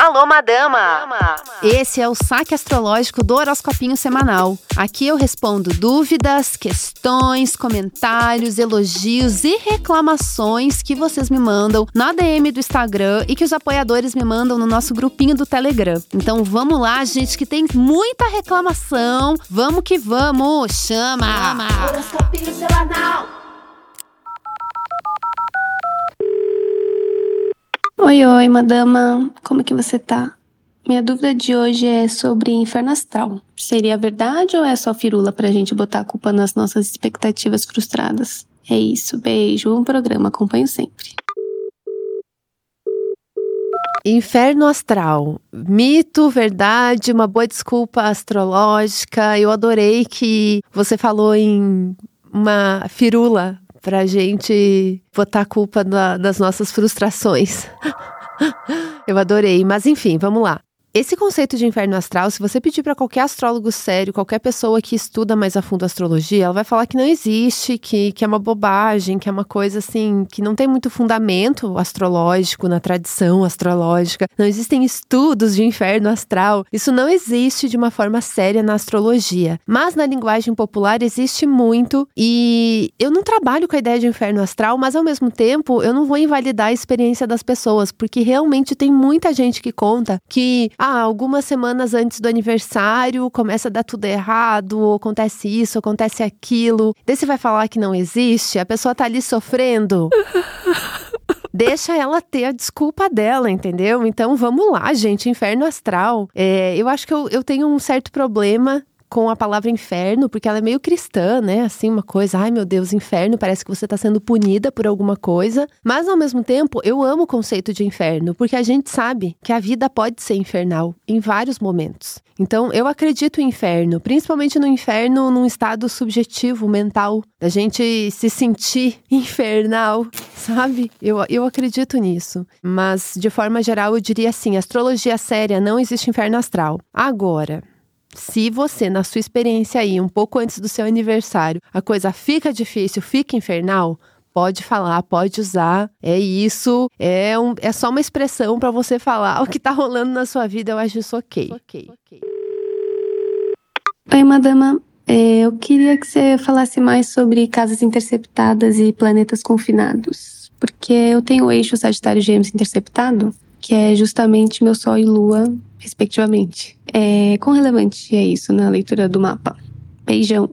Alô, madama! Esse é o saque astrológico do horoscopinho semanal. Aqui eu respondo dúvidas, questões, comentários, elogios e reclamações que vocês me mandam na DM do Instagram e que os apoiadores me mandam no nosso grupinho do Telegram. Então vamos lá, gente, que tem muita reclamação. Vamos que vamos! Chama! Horoscopinho semanal! Oi, oi, madama. Como que você tá? Minha dúvida de hoje é sobre inferno astral. Seria verdade ou é só firula pra gente botar a culpa nas nossas expectativas frustradas? É isso, beijo, um programa, acompanho sempre. Inferno astral. Mito, verdade, uma boa desculpa astrológica. Eu adorei que você falou em uma firula pra gente botar a culpa na, das nossas frustrações. Eu adorei, mas enfim, vamos lá. Esse conceito de inferno astral, se você pedir para qualquer astrólogo sério, qualquer pessoa que estuda mais a fundo a astrologia, ela vai falar que não existe, que, que é uma bobagem, que é uma coisa assim, que não tem muito fundamento astrológico na tradição astrológica. Não existem estudos de inferno astral. Isso não existe de uma forma séria na astrologia. Mas na linguagem popular existe muito e eu não trabalho com a ideia de inferno astral, mas ao mesmo tempo eu não vou invalidar a experiência das pessoas, porque realmente tem muita gente que conta que ah, algumas semanas antes do aniversário começa a dar tudo errado, acontece isso, acontece aquilo. Daí você vai falar que não existe, a pessoa tá ali sofrendo. Deixa ela ter a desculpa dela, entendeu? Então vamos lá, gente, inferno astral. É, eu acho que eu, eu tenho um certo problema com a palavra inferno, porque ela é meio cristã, né? Assim, uma coisa, ai meu Deus, inferno, parece que você está sendo punida por alguma coisa. Mas ao mesmo tempo, eu amo o conceito de inferno, porque a gente sabe que a vida pode ser infernal em vários momentos. Então, eu acredito em inferno, principalmente no inferno num estado subjetivo, mental, da gente se sentir infernal, sabe? Eu, eu acredito nisso. Mas, de forma geral, eu diria assim: astrologia séria não existe inferno astral. Agora, se você, na sua experiência aí, um pouco antes do seu aniversário, a coisa fica difícil, fica infernal, pode falar, pode usar. É isso, é, um, é só uma expressão para você falar o que tá rolando na sua vida. Eu acho isso ok. okay. Oi, madama. É, eu queria que você falasse mais sobre casas interceptadas e planetas confinados. Porque eu tenho o eixo Sagitário Gêmeos interceptado que é justamente meu Sol e Lua, respectivamente. É, quão relevante é isso na leitura do mapa? Beijão!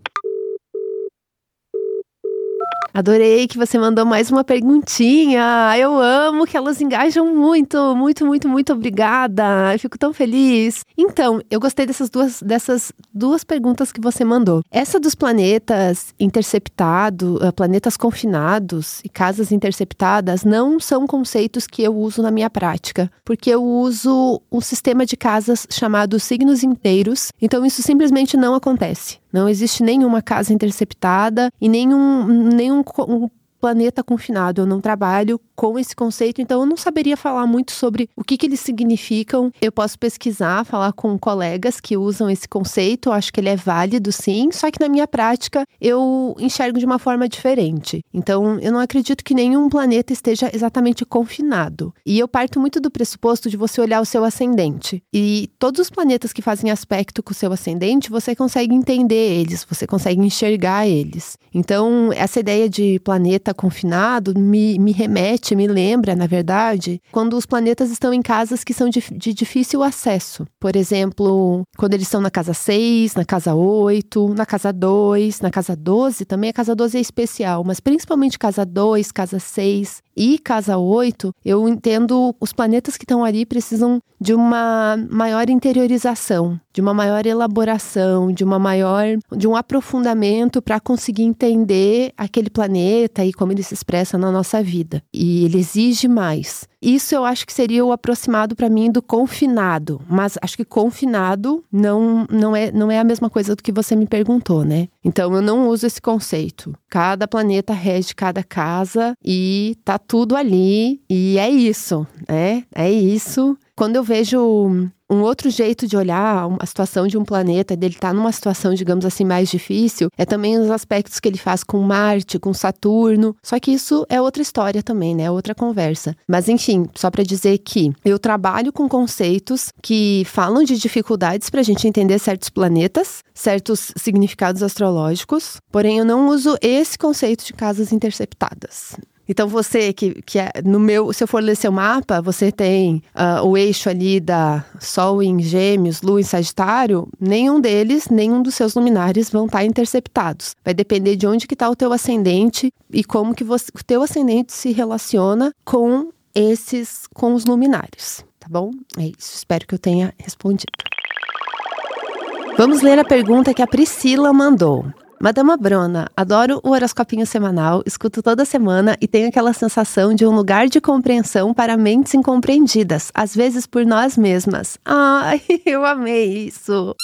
Adorei que você mandou mais uma perguntinha. Eu amo que elas engajam muito, muito, muito, muito obrigada. Eu fico tão feliz. Então, eu gostei dessas duas, dessas duas perguntas que você mandou. Essa dos planetas interceptados, uh, planetas confinados e casas interceptadas não são conceitos que eu uso na minha prática, porque eu uso um sistema de casas chamado signos inteiros. Então, isso simplesmente não acontece. Não existe nenhuma casa interceptada e nenhum, nenhum um planeta confinado. Eu não trabalho com esse conceito, então eu não saberia falar muito sobre o que, que eles significam. Eu posso pesquisar, falar com colegas que usam esse conceito, eu acho que ele é válido sim, só que na minha prática eu enxergo de uma forma diferente. Então eu não acredito que nenhum planeta esteja exatamente confinado. E eu parto muito do pressuposto de você olhar o seu ascendente. E todos os planetas que fazem aspecto com o seu ascendente, você consegue entender eles, você consegue enxergar eles. Então, essa ideia de planeta confinado me, me remete me lembra, na verdade, quando os planetas estão em casas que são de, de difícil acesso. Por exemplo, quando eles estão na casa 6, na casa 8, na casa 2, na casa 12, também a casa 12 é especial, mas principalmente casa 2, casa 6 e casa 8, eu entendo os planetas que estão ali precisam de uma maior interiorização, de uma maior elaboração, de uma maior de um aprofundamento para conseguir entender aquele planeta e como ele se expressa na nossa vida. E ele exige mais. Isso eu acho que seria o aproximado para mim do confinado, mas acho que confinado não, não, é, não é a mesma coisa do que você me perguntou, né? Então eu não uso esse conceito. Cada planeta rege cada casa e tá tudo ali e é isso, né? É isso. Quando eu vejo um outro jeito de olhar a situação de um planeta, dele estar tá numa situação, digamos assim, mais difícil, é também os aspectos que ele faz com Marte, com Saturno. Só que isso é outra história também, né? Outra conversa. Mas enfim só para dizer que eu trabalho com conceitos que falam de dificuldades para a gente entender certos planetas, certos significados astrológicos, porém eu não uso esse conceito de casas interceptadas. Então você que, que é no meu, se eu for ler seu mapa, você tem uh, o eixo ali da Sol em Gêmeos, Lua em Sagitário, nenhum deles, nenhum dos seus luminares vão estar interceptados. Vai depender de onde que está o teu ascendente e como que você, o teu ascendente se relaciona com esses, com os luminares, tá bom? É isso. Espero que eu tenha respondido. Vamos ler a pergunta que a Priscila mandou. Madama Brona, adoro o horoscopinho semanal, escuto toda semana e tenho aquela sensação de um lugar de compreensão para mentes incompreendidas, às vezes por nós mesmas. Ai, eu amei isso!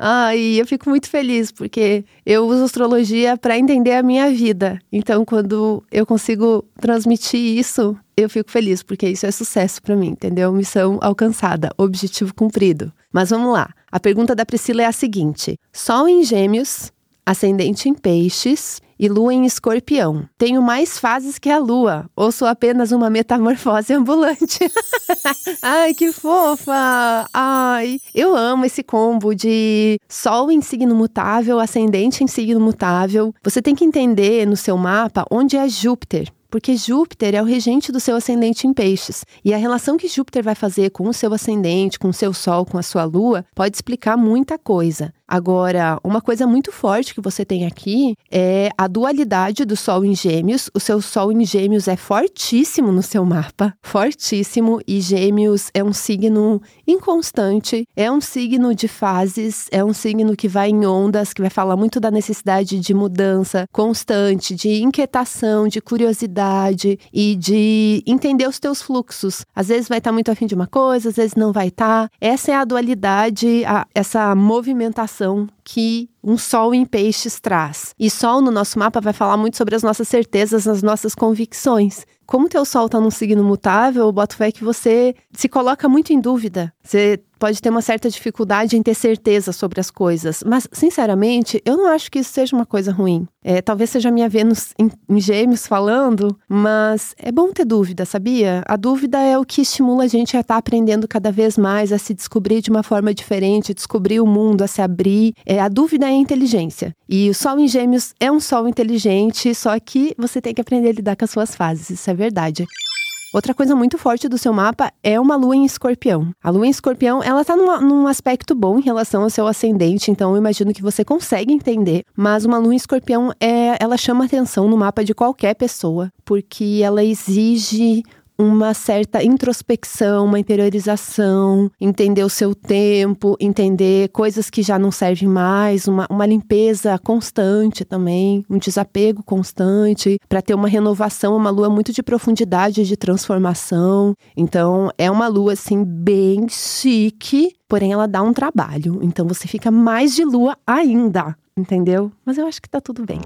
Ai, eu fico muito feliz porque eu uso astrologia para entender a minha vida. Então, quando eu consigo transmitir isso, eu fico feliz porque isso é sucesso para mim, entendeu? Missão alcançada, objetivo cumprido. Mas vamos lá. A pergunta da Priscila é a seguinte: Sol em Gêmeos ascendente em peixes e lua em escorpião. Tenho mais fases que a lua, ou sou apenas uma metamorfose ambulante. Ai, que fofa! Ai, eu amo esse combo de sol em signo mutável, ascendente em signo mutável. Você tem que entender no seu mapa onde é Júpiter porque Júpiter é o regente do seu ascendente em peixes. E a relação que Júpiter vai fazer com o seu ascendente, com o seu Sol, com a sua Lua, pode explicar muita coisa. Agora, uma coisa muito forte que você tem aqui é a dualidade do Sol em Gêmeos. O seu Sol em Gêmeos é fortíssimo no seu mapa, fortíssimo, e Gêmeos é um signo inconstante, é um signo de fases, é um signo que vai em ondas, que vai falar muito da necessidade de mudança constante, de inquietação, de curiosidade e de entender os teus fluxos. Às vezes vai estar muito afim de uma coisa, às vezes não vai estar. Essa é a dualidade, a, essa movimentação que um sol em peixes traz. E sol no nosso mapa vai falar muito sobre as nossas certezas, as nossas convicções. Como teu sol está num signo mutável, o boto fé que você se coloca muito em dúvida. Você pode ter uma certa dificuldade em ter certeza sobre as coisas. Mas, sinceramente, eu não acho que isso seja uma coisa ruim. É, talvez seja minha Vênus em, em gêmeos falando, mas é bom ter dúvida, sabia? A dúvida é o que estimula a gente a estar tá aprendendo cada vez mais, a se descobrir de uma forma diferente, descobrir o mundo, a se abrir. É, a dúvida é a inteligência. E o Sol em gêmeos é um Sol inteligente, só que você tem que aprender a lidar com as suas fases, isso é verdade. Outra coisa muito forte do seu mapa é uma lua em escorpião. A lua em escorpião, ela tá numa, num aspecto bom em relação ao seu ascendente, então eu imagino que você consegue entender. Mas uma lua em escorpião, é, ela chama atenção no mapa de qualquer pessoa, porque ela exige uma certa introspecção, uma interiorização, entender o seu tempo, entender coisas que já não servem mais, uma, uma limpeza constante também, um desapego constante, para ter uma renovação, uma lua muito de profundidade, de transformação. Então, é uma lua assim bem chique, porém ela dá um trabalho. Então você fica mais de lua ainda, entendeu? Mas eu acho que tá tudo bem.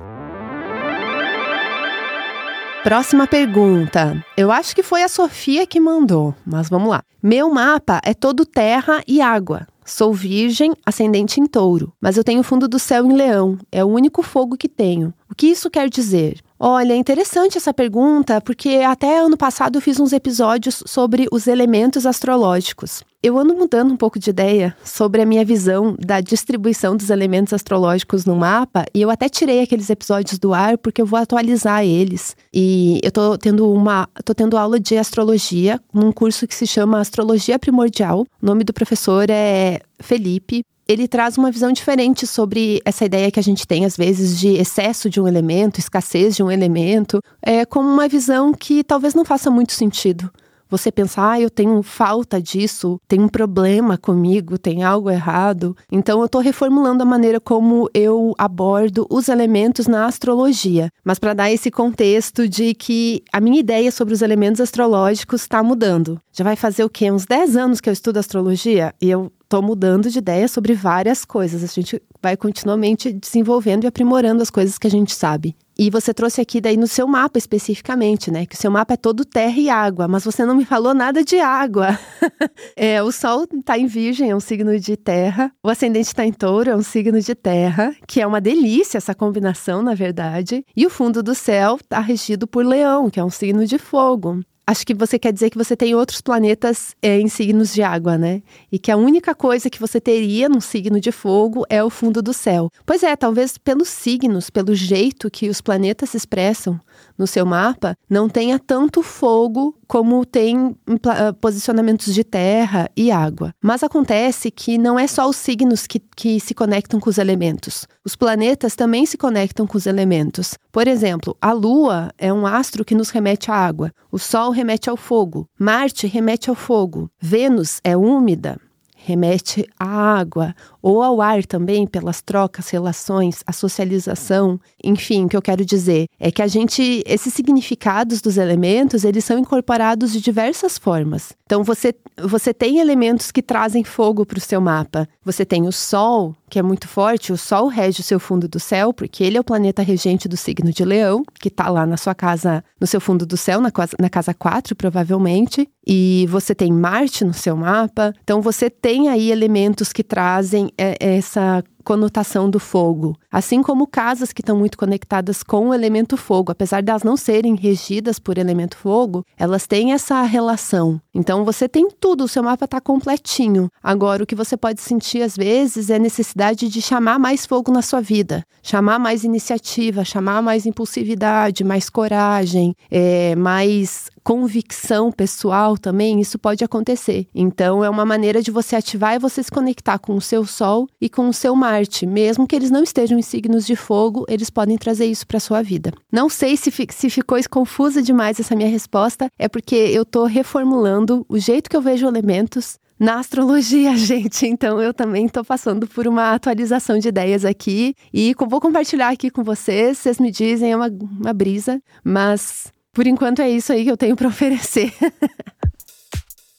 Próxima pergunta. Eu acho que foi a Sofia que mandou, mas vamos lá. Meu mapa é todo terra e água. Sou virgem, ascendente em touro, mas eu tenho fundo do céu em leão. É o único fogo que tenho. O que isso quer dizer? Olha, é interessante essa pergunta, porque até ano passado eu fiz uns episódios sobre os elementos astrológicos. Eu ando mudando um pouco de ideia sobre a minha visão da distribuição dos elementos astrológicos no mapa, e eu até tirei aqueles episódios do ar porque eu vou atualizar eles. E eu tô tendo uma, tô tendo aula de astrologia num curso que se chama Astrologia Primordial. O nome do professor é Felipe ele traz uma visão diferente sobre essa ideia que a gente tem, às vezes, de excesso de um elemento, escassez de um elemento, é como uma visão que talvez não faça muito sentido. Você pensar, ah, eu tenho falta disso, tem um problema comigo, tem algo errado. Então, eu estou reformulando a maneira como eu abordo os elementos na astrologia. Mas para dar esse contexto de que a minha ideia sobre os elementos astrológicos está mudando. Já vai fazer o quê? Uns 10 anos que eu estudo astrologia e eu estou mudando de ideia sobre várias coisas. A gente vai continuamente desenvolvendo e aprimorando as coisas que a gente sabe. E você trouxe aqui daí no seu mapa especificamente, né? Que o seu mapa é todo terra e água, mas você não me falou nada de água. é, o Sol está em Virgem, é um signo de terra. O ascendente está em Touro, é um signo de terra, que é uma delícia essa combinação, na verdade. E o fundo do céu está regido por Leão, que é um signo de fogo. Acho que você quer dizer que você tem outros planetas é, em signos de água, né? E que a única coisa que você teria num signo de fogo é o fundo do céu. Pois é, talvez pelos signos, pelo jeito que os planetas se expressam no seu mapa, não tenha tanto fogo como tem ah, posicionamentos de terra e água. Mas acontece que não é só os signos que, que se conectam com os elementos. Os planetas também se conectam com os elementos. Por exemplo, a Lua é um astro que nos remete à água, o Sol remete ao fogo, Marte remete ao fogo, Vênus é úmida, remete à água ou ao ar também, pelas trocas, relações, a socialização. Enfim, o que eu quero dizer é que a gente, esses significados dos elementos, eles são incorporados de diversas formas. Então, você, você tem elementos que trazem fogo para o seu mapa. Você tem o Sol, que é muito forte, o Sol rege o seu fundo do céu, porque ele é o planeta regente do signo de Leão, que está lá na sua casa, no seu fundo do céu, na, na casa 4, provavelmente. E você tem Marte no seu mapa. Então, você tem aí elementos que trazem é, essa conotação do fogo, assim como casas que estão muito conectadas com o elemento fogo, apesar de elas não serem regidas por elemento fogo, elas têm essa relação. Então você tem tudo, o seu mapa está completinho. Agora o que você pode sentir às vezes é necessidade de chamar mais fogo na sua vida, chamar mais iniciativa, chamar mais impulsividade, mais coragem, é, mais convicção pessoal também, isso pode acontecer. Então, é uma maneira de você ativar e você se conectar com o seu Sol e com o seu Marte. Mesmo que eles não estejam signos de fogo, eles podem trazer isso para sua vida. Não sei se, se ficou confusa demais essa minha resposta, é porque eu estou reformulando o jeito que eu vejo elementos na astrologia, gente. Então eu também estou passando por uma atualização de ideias aqui e vou compartilhar aqui com vocês. Vocês me dizem, é uma, uma brisa, mas por enquanto é isso aí que eu tenho para oferecer.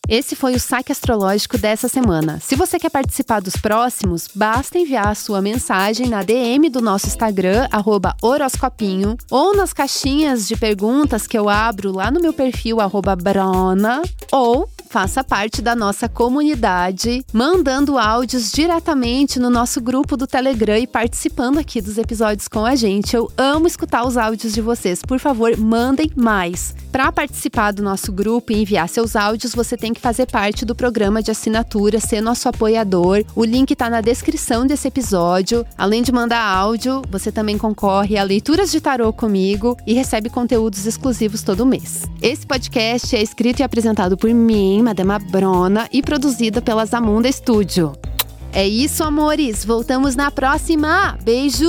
Esse foi o saque astrológico dessa semana. Se você quer participar dos próximos, basta enviar a sua mensagem na DM do nosso Instagram, horoscopinho, ou nas caixinhas de perguntas que eu abro lá no meu perfil, Brona, ou faça parte da nossa comunidade, mandando áudios diretamente no nosso grupo do Telegram e participando aqui dos episódios com a gente. Eu amo escutar os áudios de vocês. Por favor, mandem mais. Para participar do nosso grupo e enviar seus áudios, você tem que fazer parte do programa de assinatura, ser nosso apoiador. O link está na descrição desse episódio. Além de mandar áudio, você também concorre a leituras de tarô comigo e recebe conteúdos exclusivos todo mês. Esse podcast é escrito e apresentado por mim, Madama Brona, e produzida pela Zamunda Studio. É isso, amores. Voltamos na próxima. Beijo!